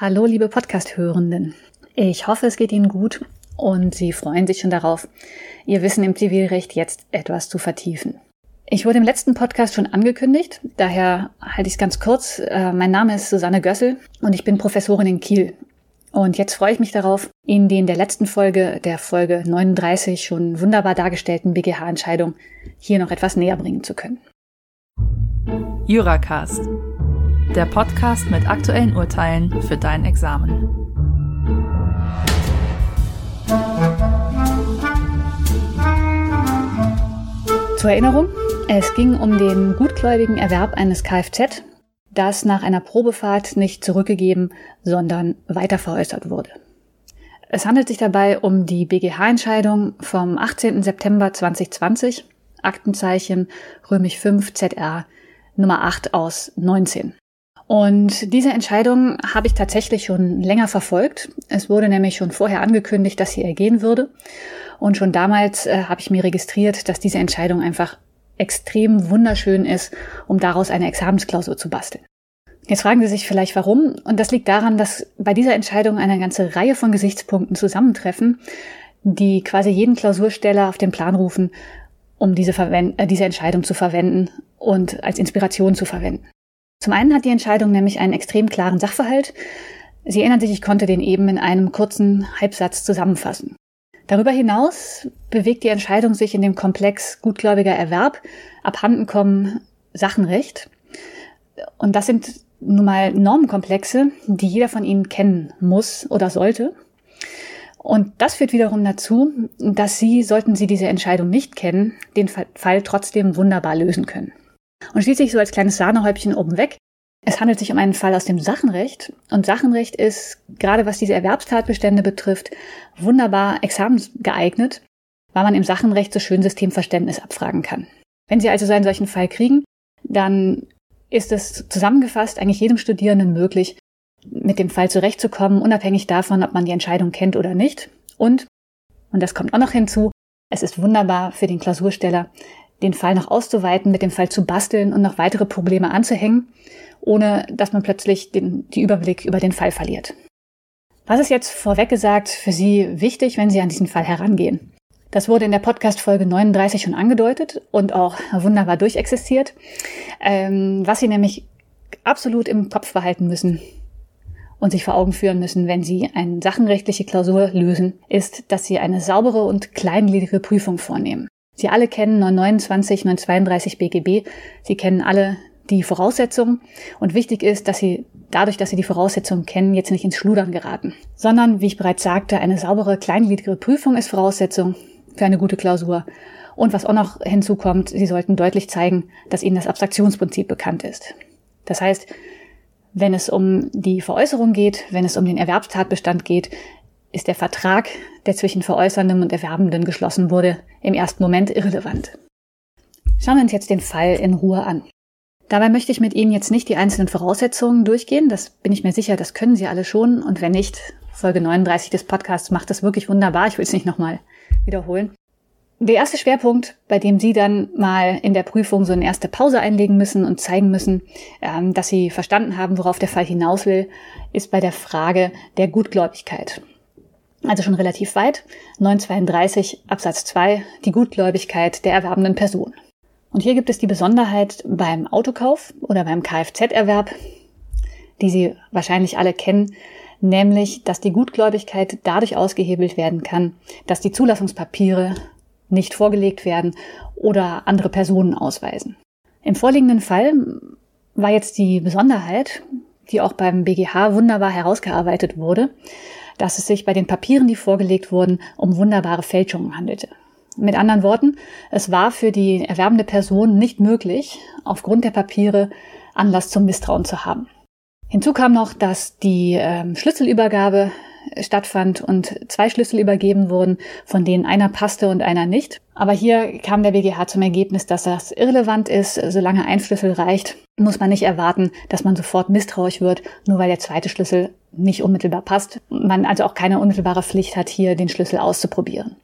Hallo, liebe Podcast-Hörenden. Ich hoffe, es geht Ihnen gut und Sie freuen sich schon darauf, Ihr Wissen im Zivilrecht jetzt etwas zu vertiefen. Ich wurde im letzten Podcast schon angekündigt, daher halte ich es ganz kurz. Äh, mein Name ist Susanne Gössel und ich bin Professorin in Kiel. Und jetzt freue ich mich darauf, Ihnen die in der letzten Folge, der Folge 39, schon wunderbar dargestellten BGH-Entscheidung hier noch etwas näher bringen zu können. Juracast der Podcast mit aktuellen Urteilen für dein Examen. Zur Erinnerung, es ging um den gutgläubigen Erwerb eines Kfz, das nach einer Probefahrt nicht zurückgegeben, sondern weiterveräußert wurde. Es handelt sich dabei um die BGH-Entscheidung vom 18. September 2020, Aktenzeichen römisch 5 ZR Nummer 8 aus 19. Und diese Entscheidung habe ich tatsächlich schon länger verfolgt. Es wurde nämlich schon vorher angekündigt, dass sie ergehen würde. Und schon damals äh, habe ich mir registriert, dass diese Entscheidung einfach extrem wunderschön ist, um daraus eine Examensklausur zu basteln. Jetzt fragen Sie sich vielleicht warum. Und das liegt daran, dass bei dieser Entscheidung eine ganze Reihe von Gesichtspunkten zusammentreffen, die quasi jeden Klausursteller auf den Plan rufen, um diese, Verwend äh, diese Entscheidung zu verwenden und als Inspiration zu verwenden. Zum einen hat die Entscheidung nämlich einen extrem klaren Sachverhalt. Sie erinnern sich, ich konnte den eben in einem kurzen Halbsatz zusammenfassen. Darüber hinaus bewegt die Entscheidung sich in dem Komplex gutgläubiger Erwerb, abhandenkommen Sachenrecht. Und das sind nun mal Normenkomplexe, die jeder von Ihnen kennen muss oder sollte. Und das führt wiederum dazu, dass Sie, sollten Sie diese Entscheidung nicht kennen, den Fall trotzdem wunderbar lösen können. Und schließlich so als kleines Sahnehäubchen oben weg. Es handelt sich um einen Fall aus dem Sachenrecht. Und Sachenrecht ist, gerade was diese Erwerbstatbestände betrifft, wunderbar examensgeeignet, weil man im Sachenrecht so schön Systemverständnis abfragen kann. Wenn Sie also so einen solchen Fall kriegen, dann ist es zusammengefasst eigentlich jedem Studierenden möglich, mit dem Fall zurechtzukommen, unabhängig davon, ob man die Entscheidung kennt oder nicht. Und, und das kommt auch noch hinzu, es ist wunderbar für den Klausursteller, den Fall noch auszuweiten, mit dem Fall zu basteln und noch weitere Probleme anzuhängen, ohne dass man plötzlich den die Überblick über den Fall verliert. Was ist jetzt vorweg gesagt für Sie wichtig, wenn Sie an diesen Fall herangehen? Das wurde in der Podcast-Folge 39 schon angedeutet und auch wunderbar durchexistiert. Ähm, was Sie nämlich absolut im Kopf behalten müssen und sich vor Augen führen müssen, wenn Sie eine sachenrechtliche Klausur lösen, ist, dass Sie eine saubere und kleingliedrige Prüfung vornehmen. Sie alle kennen 929, 932 BGB. Sie kennen alle die Voraussetzungen. Und wichtig ist, dass Sie dadurch, dass Sie die Voraussetzungen kennen, jetzt nicht ins Schludern geraten, sondern, wie ich bereits sagte, eine saubere, kleingliedrige Prüfung ist Voraussetzung für eine gute Klausur. Und was auch noch hinzukommt, Sie sollten deutlich zeigen, dass Ihnen das Abstraktionsprinzip bekannt ist. Das heißt, wenn es um die Veräußerung geht, wenn es um den Erwerbstatbestand geht, ist der Vertrag, der zwischen Veräußerndem und Erwerbenden geschlossen wurde, im ersten Moment irrelevant. Schauen wir uns jetzt den Fall in Ruhe an. Dabei möchte ich mit Ihnen jetzt nicht die einzelnen Voraussetzungen durchgehen, das bin ich mir sicher, das können Sie alle schon und wenn nicht, Folge 39 des Podcasts macht das wirklich wunderbar, ich will es nicht nochmal wiederholen. Der erste Schwerpunkt, bei dem Sie dann mal in der Prüfung so eine erste Pause einlegen müssen und zeigen müssen, ähm, dass Sie verstanden haben, worauf der Fall hinaus will, ist bei der Frage der Gutgläubigkeit also schon relativ weit, 932 Absatz 2, die Gutgläubigkeit der erwerbenden Person. Und hier gibt es die Besonderheit beim Autokauf oder beim Kfz-Erwerb, die Sie wahrscheinlich alle kennen, nämlich, dass die Gutgläubigkeit dadurch ausgehebelt werden kann, dass die Zulassungspapiere nicht vorgelegt werden oder andere Personen ausweisen. Im vorliegenden Fall war jetzt die Besonderheit, die auch beim BGH wunderbar herausgearbeitet wurde, dass es sich bei den Papieren, die vorgelegt wurden, um wunderbare Fälschungen handelte. Mit anderen Worten, es war für die erwerbende Person nicht möglich, aufgrund der Papiere Anlass zum Misstrauen zu haben. Hinzu kam noch, dass die äh, Schlüsselübergabe stattfand und zwei Schlüssel übergeben wurden, von denen einer passte und einer nicht. Aber hier kam der BGH zum Ergebnis, dass das irrelevant ist. Solange ein Schlüssel reicht, muss man nicht erwarten, dass man sofort misstrauisch wird, nur weil der zweite Schlüssel nicht unmittelbar passt. Man also auch keine unmittelbare Pflicht hat, hier den Schlüssel auszuprobieren.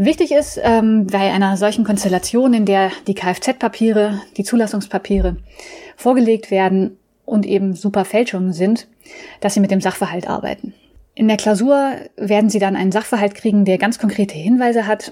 Wichtig ist ähm, bei einer solchen Konstellation, in der die Kfz-Papiere, die Zulassungspapiere vorgelegt werden und eben super Fälschungen sind, dass Sie mit dem Sachverhalt arbeiten. In der Klausur werden Sie dann einen Sachverhalt kriegen, der ganz konkrete Hinweise hat,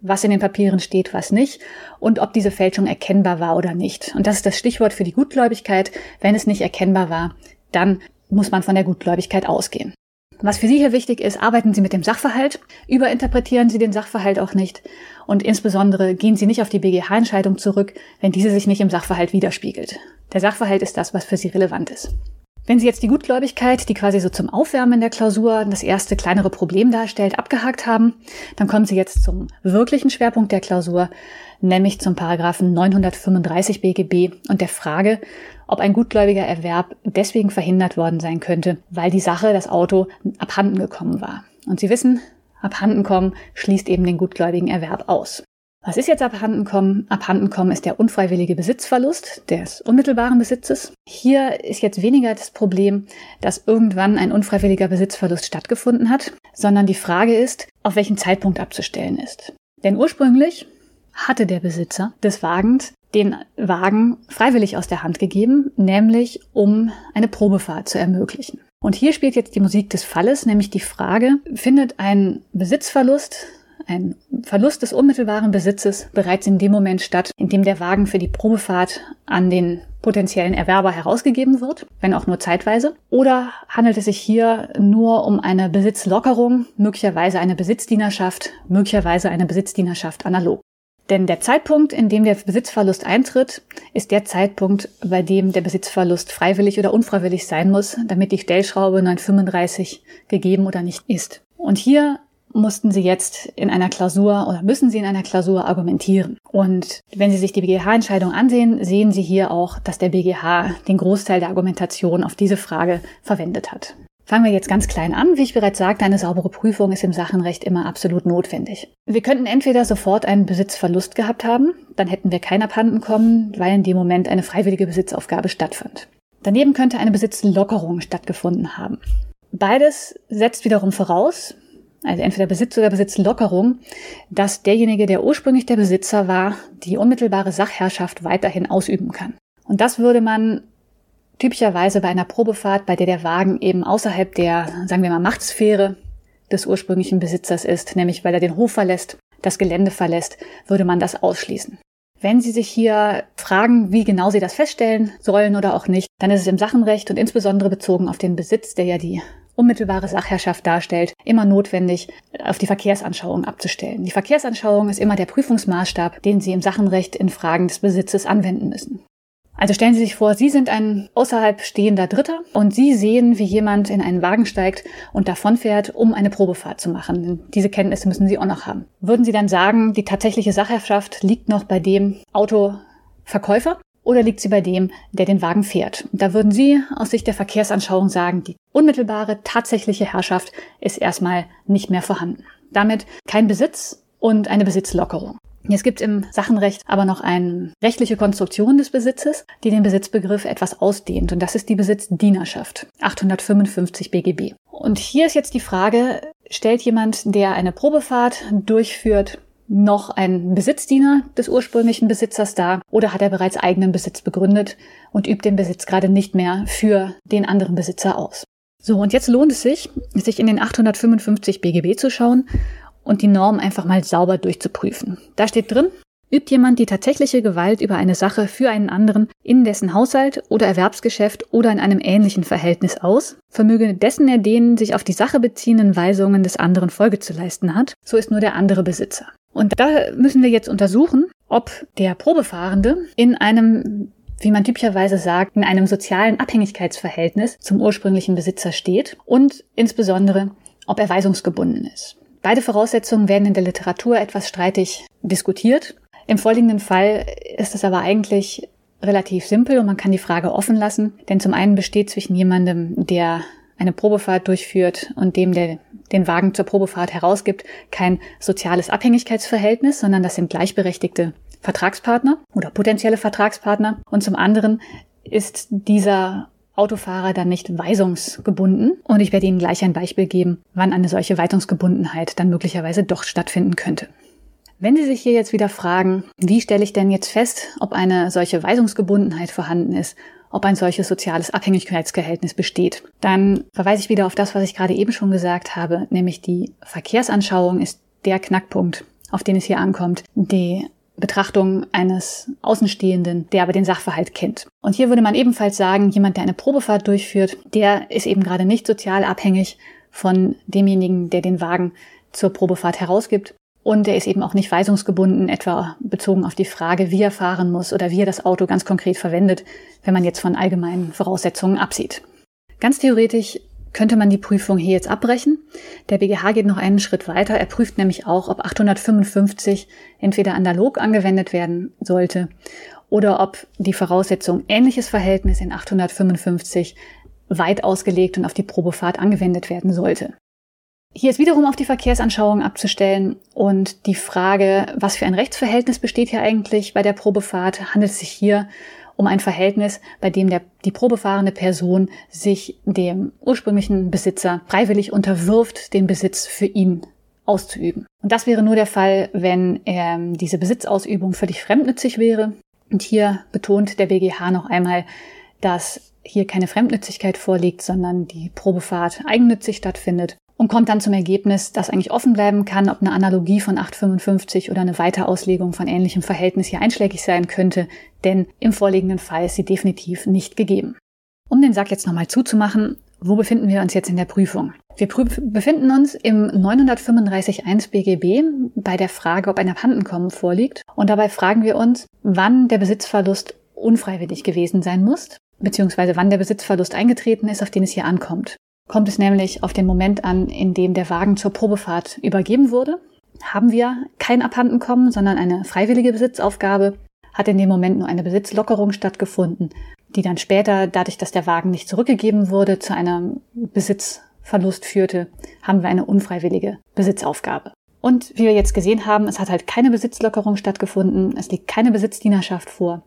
was in den Papieren steht, was nicht und ob diese Fälschung erkennbar war oder nicht. Und das ist das Stichwort für die Gutgläubigkeit. Wenn es nicht erkennbar war, dann muss man von der Gutgläubigkeit ausgehen. Was für Sie hier wichtig ist, arbeiten Sie mit dem Sachverhalt, überinterpretieren Sie den Sachverhalt auch nicht und insbesondere gehen Sie nicht auf die BGH-Entscheidung zurück, wenn diese sich nicht im Sachverhalt widerspiegelt. Der Sachverhalt ist das, was für Sie relevant ist. Wenn Sie jetzt die Gutgläubigkeit, die quasi so zum Aufwärmen der Klausur das erste kleinere Problem darstellt, abgehakt haben, dann kommen Sie jetzt zum wirklichen Schwerpunkt der Klausur, nämlich zum Paragraphen 935 BGB und der Frage, ob ein gutgläubiger Erwerb deswegen verhindert worden sein könnte, weil die Sache, das Auto, abhanden gekommen war. Und Sie wissen, abhanden kommen schließt eben den gutgläubigen Erwerb aus. Was ist jetzt abhandenkommen? Abhandenkommen ist der unfreiwillige Besitzverlust des unmittelbaren Besitzes. Hier ist jetzt weniger das Problem, dass irgendwann ein unfreiwilliger Besitzverlust stattgefunden hat, sondern die Frage ist, auf welchen Zeitpunkt abzustellen ist. Denn ursprünglich hatte der Besitzer des Wagens den Wagen freiwillig aus der Hand gegeben, nämlich um eine Probefahrt zu ermöglichen. Und hier spielt jetzt die Musik des Falles, nämlich die Frage, findet ein Besitzverlust ein Verlust des unmittelbaren Besitzes bereits in dem Moment statt, in dem der Wagen für die Probefahrt an den potenziellen Erwerber herausgegeben wird, wenn auch nur zeitweise? Oder handelt es sich hier nur um eine Besitzlockerung, möglicherweise eine Besitzdienerschaft, möglicherweise eine Besitzdienerschaft analog? Denn der Zeitpunkt, in dem der Besitzverlust eintritt, ist der Zeitpunkt, bei dem der Besitzverlust freiwillig oder unfreiwillig sein muss, damit die Stellschraube 935 gegeben oder nicht ist. Und hier mussten Sie jetzt in einer Klausur oder müssen Sie in einer Klausur argumentieren. Und wenn Sie sich die BGH-Entscheidung ansehen, sehen Sie hier auch, dass der BGH den Großteil der Argumentation auf diese Frage verwendet hat. Fangen wir jetzt ganz klein an. Wie ich bereits sagte, eine saubere Prüfung ist im Sachenrecht immer absolut notwendig. Wir könnten entweder sofort einen Besitzverlust gehabt haben, dann hätten wir kein Abhanden kommen, weil in dem Moment eine freiwillige Besitzaufgabe stattfand. Daneben könnte eine Besitzlockerung stattgefunden haben. Beides setzt wiederum voraus, also entweder Besitz oder Besitzlockerung, dass derjenige, der ursprünglich der Besitzer war, die unmittelbare Sachherrschaft weiterhin ausüben kann. Und das würde man typischerweise bei einer Probefahrt, bei der der Wagen eben außerhalb der, sagen wir mal, Machtsphäre des ursprünglichen Besitzers ist, nämlich weil er den Hof verlässt, das Gelände verlässt, würde man das ausschließen. Wenn Sie sich hier fragen, wie genau Sie das feststellen sollen oder auch nicht, dann ist es im Sachenrecht und insbesondere bezogen auf den Besitz, der ja die unmittelbare Sachherrschaft darstellt, immer notwendig, auf die Verkehrsanschauung abzustellen. Die Verkehrsanschauung ist immer der Prüfungsmaßstab, den Sie im Sachenrecht in Fragen des Besitzes anwenden müssen. Also stellen Sie sich vor, Sie sind ein außerhalb stehender Dritter und Sie sehen, wie jemand in einen Wagen steigt und davonfährt, um eine Probefahrt zu machen. Diese Kenntnisse müssen Sie auch noch haben. Würden Sie dann sagen, die tatsächliche Sachherrschaft liegt noch bei dem Autoverkäufer oder liegt sie bei dem, der den Wagen fährt? Da würden Sie aus Sicht der Verkehrsanschauung sagen, die unmittelbare tatsächliche Herrschaft ist erstmal nicht mehr vorhanden. Damit kein Besitz und eine Besitzlockerung. Jetzt gibt es im Sachenrecht aber noch eine rechtliche Konstruktion des Besitzes, die den Besitzbegriff etwas ausdehnt. Und das ist die Besitzdienerschaft. 855 BGB. Und hier ist jetzt die Frage, stellt jemand, der eine Probefahrt durchführt, noch ein Besitzdiener des ursprünglichen Besitzers dar oder hat er bereits eigenen Besitz begründet und übt den Besitz gerade nicht mehr für den anderen Besitzer aus. So, und jetzt lohnt es sich, sich in den 855 BGB zu schauen und die Norm einfach mal sauber durchzuprüfen. Da steht drin, übt jemand die tatsächliche Gewalt über eine Sache für einen anderen in dessen Haushalt oder Erwerbsgeschäft oder in einem ähnlichen Verhältnis aus, vermöge dessen er denen sich auf die Sache beziehenden Weisungen des anderen Folge zu leisten hat, so ist nur der andere Besitzer. Und da müssen wir jetzt untersuchen, ob der Probefahrende in einem wie man typischerweise sagt, in einem sozialen Abhängigkeitsverhältnis zum ursprünglichen Besitzer steht und insbesondere, ob er weisungsgebunden ist. Beide Voraussetzungen werden in der Literatur etwas streitig diskutiert. Im vorliegenden Fall ist es aber eigentlich relativ simpel und man kann die Frage offen lassen, denn zum einen besteht zwischen jemandem, der eine Probefahrt durchführt und dem, der den Wagen zur Probefahrt herausgibt, kein soziales Abhängigkeitsverhältnis, sondern das sind gleichberechtigte Vertragspartner oder potenzielle Vertragspartner. Und zum anderen ist dieser Autofahrer dann nicht weisungsgebunden. Und ich werde Ihnen gleich ein Beispiel geben, wann eine solche Weisungsgebundenheit dann möglicherweise doch stattfinden könnte. Wenn Sie sich hier jetzt wieder fragen, wie stelle ich denn jetzt fest, ob eine solche Weisungsgebundenheit vorhanden ist ob ein solches soziales Abhängigkeitsverhältnis besteht. Dann verweise ich wieder auf das, was ich gerade eben schon gesagt habe, nämlich die Verkehrsanschauung ist der Knackpunkt, auf den es hier ankommt. Die Betrachtung eines Außenstehenden, der aber den Sachverhalt kennt. Und hier würde man ebenfalls sagen, jemand, der eine Probefahrt durchführt, der ist eben gerade nicht sozial abhängig von demjenigen, der den Wagen zur Probefahrt herausgibt. Und er ist eben auch nicht weisungsgebunden, etwa bezogen auf die Frage, wie er fahren muss oder wie er das Auto ganz konkret verwendet, wenn man jetzt von allgemeinen Voraussetzungen absieht. Ganz theoretisch könnte man die Prüfung hier jetzt abbrechen. Der BGH geht noch einen Schritt weiter. Er prüft nämlich auch, ob 855 entweder analog angewendet werden sollte oder ob die Voraussetzung ähnliches Verhältnis in 855 weit ausgelegt und auf die Probefahrt angewendet werden sollte. Hier ist wiederum auf die Verkehrsanschauung abzustellen und die Frage, was für ein Rechtsverhältnis besteht hier eigentlich bei der Probefahrt? Handelt es sich hier um ein Verhältnis, bei dem der, die probefahrende Person sich dem ursprünglichen Besitzer freiwillig unterwirft, den Besitz für ihn auszuüben. Und das wäre nur der Fall, wenn ähm, diese Besitzausübung völlig fremdnützig wäre. Und hier betont der BGH noch einmal, dass hier keine Fremdnützigkeit vorliegt, sondern die Probefahrt eigennützig stattfindet und kommt dann zum Ergebnis, dass eigentlich offen bleiben kann, ob eine Analogie von 855 oder eine Weiterauslegung von ähnlichem Verhältnis hier einschlägig sein könnte, denn im vorliegenden Fall ist sie definitiv nicht gegeben. Um den Sack jetzt nochmal zuzumachen, wo befinden wir uns jetzt in der Prüfung? Wir befinden uns im 935.1 BGB bei der Frage, ob ein Abhandenkommen vorliegt. Und dabei fragen wir uns, wann der Besitzverlust unfreiwillig gewesen sein muss, beziehungsweise wann der Besitzverlust eingetreten ist, auf den es hier ankommt. Kommt es nämlich auf den Moment an, in dem der Wagen zur Probefahrt übergeben wurde, haben wir kein Abhandenkommen, sondern eine freiwillige Besitzaufgabe, hat in dem Moment nur eine Besitzlockerung stattgefunden, die dann später, dadurch, dass der Wagen nicht zurückgegeben wurde, zu einem Besitzverlust führte, haben wir eine unfreiwillige Besitzaufgabe. Und wie wir jetzt gesehen haben, es hat halt keine Besitzlockerung stattgefunden, es liegt keine Besitzdienerschaft vor,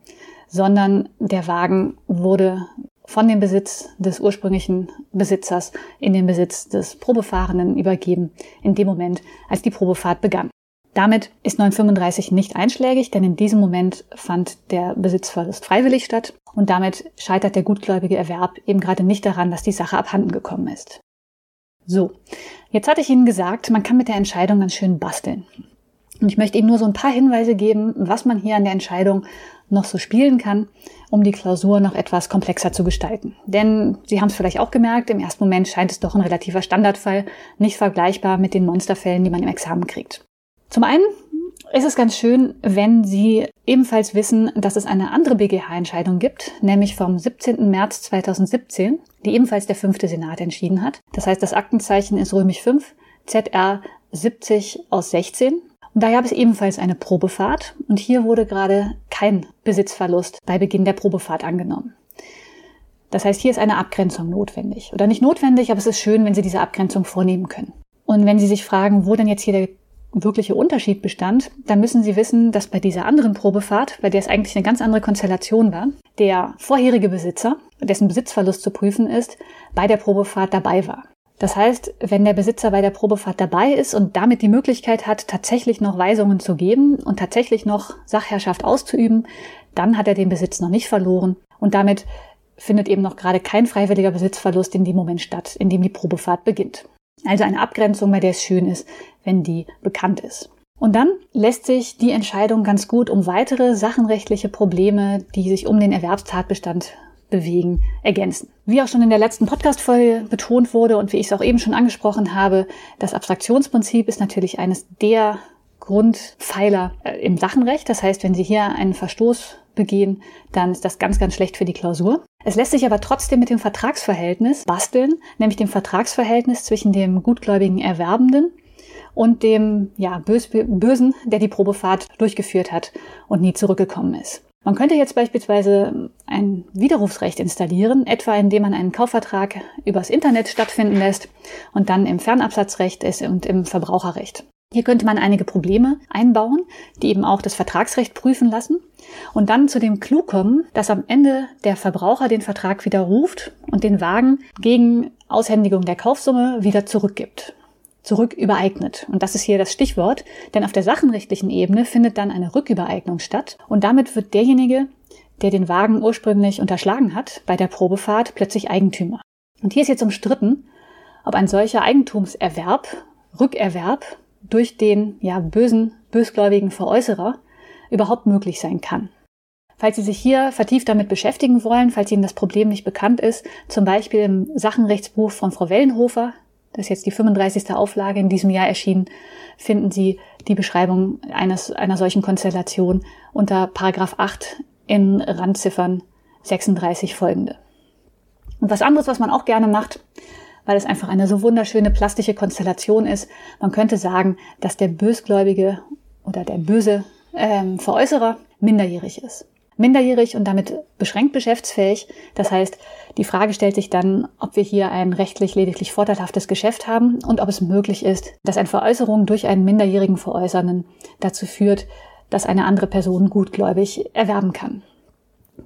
sondern der Wagen wurde von dem Besitz des ursprünglichen Besitzers in den Besitz des Probefahrenden übergeben, in dem Moment, als die Probefahrt begann. Damit ist 935 nicht einschlägig, denn in diesem Moment fand der Besitzverlust freiwillig statt und damit scheitert der gutgläubige Erwerb eben gerade nicht daran, dass die Sache abhanden gekommen ist. So, jetzt hatte ich Ihnen gesagt, man kann mit der Entscheidung ganz schön basteln. Und ich möchte Ihnen nur so ein paar Hinweise geben, was man hier an der Entscheidung noch so spielen kann, um die Klausur noch etwas komplexer zu gestalten. Denn Sie haben es vielleicht auch gemerkt, im ersten Moment scheint es doch ein relativer Standardfall, nicht vergleichbar mit den Monsterfällen, die man im Examen kriegt. Zum einen ist es ganz schön, wenn Sie ebenfalls wissen, dass es eine andere BGH-Entscheidung gibt, nämlich vom 17. März 2017, die ebenfalls der fünfte Senat entschieden hat. Das heißt, das Aktenzeichen ist römisch 5, ZR 70 aus 16 und daher gab es ebenfalls eine Probefahrt und hier wurde gerade kein Besitzverlust bei Beginn der Probefahrt angenommen. Das heißt, hier ist eine Abgrenzung notwendig. Oder nicht notwendig, aber es ist schön, wenn Sie diese Abgrenzung vornehmen können. Und wenn Sie sich fragen, wo denn jetzt hier der wirkliche Unterschied bestand, dann müssen Sie wissen, dass bei dieser anderen Probefahrt, bei der es eigentlich eine ganz andere Konstellation war, der vorherige Besitzer, dessen Besitzverlust zu prüfen ist, bei der Probefahrt dabei war. Das heißt, wenn der Besitzer bei der Probefahrt dabei ist und damit die Möglichkeit hat, tatsächlich noch Weisungen zu geben und tatsächlich noch Sachherrschaft auszuüben, dann hat er den Besitz noch nicht verloren und damit findet eben noch gerade kein freiwilliger Besitzverlust in dem Moment statt, in dem die Probefahrt beginnt. Also eine Abgrenzung, bei der es schön ist, wenn die bekannt ist. Und dann lässt sich die Entscheidung ganz gut um weitere sachenrechtliche Probleme, die sich um den Erwerbstatbestand bewegen, ergänzen. Wie auch schon in der letzten Podcast-Folge betont wurde und wie ich es auch eben schon angesprochen habe, das Abstraktionsprinzip ist natürlich eines der Grundpfeiler äh, im Sachenrecht. Das heißt, wenn Sie hier einen Verstoß begehen, dann ist das ganz, ganz schlecht für die Klausur. Es lässt sich aber trotzdem mit dem Vertragsverhältnis basteln, nämlich dem Vertragsverhältnis zwischen dem gutgläubigen Erwerbenden und dem ja, Bösen, der die Probefahrt durchgeführt hat und nie zurückgekommen ist. Man könnte jetzt beispielsweise ein Widerrufsrecht installieren, etwa indem man einen Kaufvertrag übers Internet stattfinden lässt und dann im Fernabsatzrecht ist und im Verbraucherrecht. Hier könnte man einige Probleme einbauen, die eben auch das Vertragsrecht prüfen lassen und dann zu dem Clou kommen, dass am Ende der Verbraucher den Vertrag widerruft und den Wagen gegen Aushändigung der Kaufsumme wieder zurückgibt zurück übereignet. Und das ist hier das Stichwort, denn auf der sachenrechtlichen Ebene findet dann eine Rückübereignung statt und damit wird derjenige, der den Wagen ursprünglich unterschlagen hat, bei der Probefahrt plötzlich Eigentümer. Und hier ist jetzt umstritten, ob ein solcher Eigentumserwerb, Rückerwerb durch den ja bösen, bösgläubigen Veräußerer überhaupt möglich sein kann. Falls Sie sich hier vertieft damit beschäftigen wollen, falls Ihnen das Problem nicht bekannt ist, zum Beispiel im Sachenrechtsbuch von Frau Wellenhofer, das ist jetzt die 35. Auflage in diesem Jahr erschienen, finden Sie die Beschreibung eines, einer solchen Konstellation unter Paragraph 8 in Randziffern 36 folgende. Und was anderes, was man auch gerne macht, weil es einfach eine so wunderschöne plastische Konstellation ist, man könnte sagen, dass der Bösgläubige oder der böse ähm, Veräußerer minderjährig ist minderjährig und damit beschränkt geschäftsfähig. Das heißt, die Frage stellt sich dann, ob wir hier ein rechtlich lediglich vorteilhaftes Geschäft haben und ob es möglich ist, dass eine Veräußerung durch einen minderjährigen Veräußernden dazu führt, dass eine andere Person gutgläubig erwerben kann.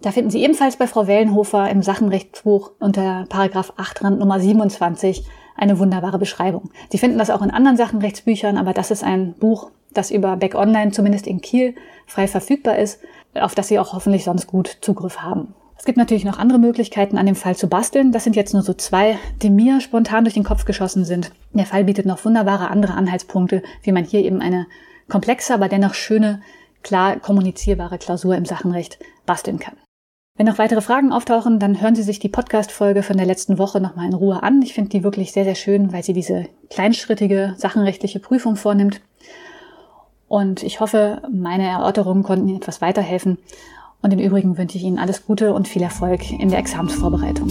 Da finden Sie ebenfalls bei Frau Wellenhofer im Sachenrechtsbuch unter Paragraph 8 Rand Nummer 27 eine wunderbare Beschreibung. Sie finden das auch in anderen Sachenrechtsbüchern, aber das ist ein Buch, das über Back Online zumindest in Kiel frei verfügbar ist auf das Sie auch hoffentlich sonst gut Zugriff haben. Es gibt natürlich noch andere Möglichkeiten, an dem Fall zu basteln. Das sind jetzt nur so zwei, die mir spontan durch den Kopf geschossen sind. Der Fall bietet noch wunderbare andere Anhaltspunkte, wie man hier eben eine komplexe, aber dennoch schöne, klar kommunizierbare Klausur im Sachenrecht basteln kann. Wenn noch weitere Fragen auftauchen, dann hören Sie sich die Podcast-Folge von der letzten Woche nochmal in Ruhe an. Ich finde die wirklich sehr, sehr schön, weil sie diese kleinschrittige sachenrechtliche Prüfung vornimmt. Und ich hoffe, meine Erörterungen konnten Ihnen etwas weiterhelfen. Und im Übrigen wünsche ich Ihnen alles Gute und viel Erfolg in der Examensvorbereitung.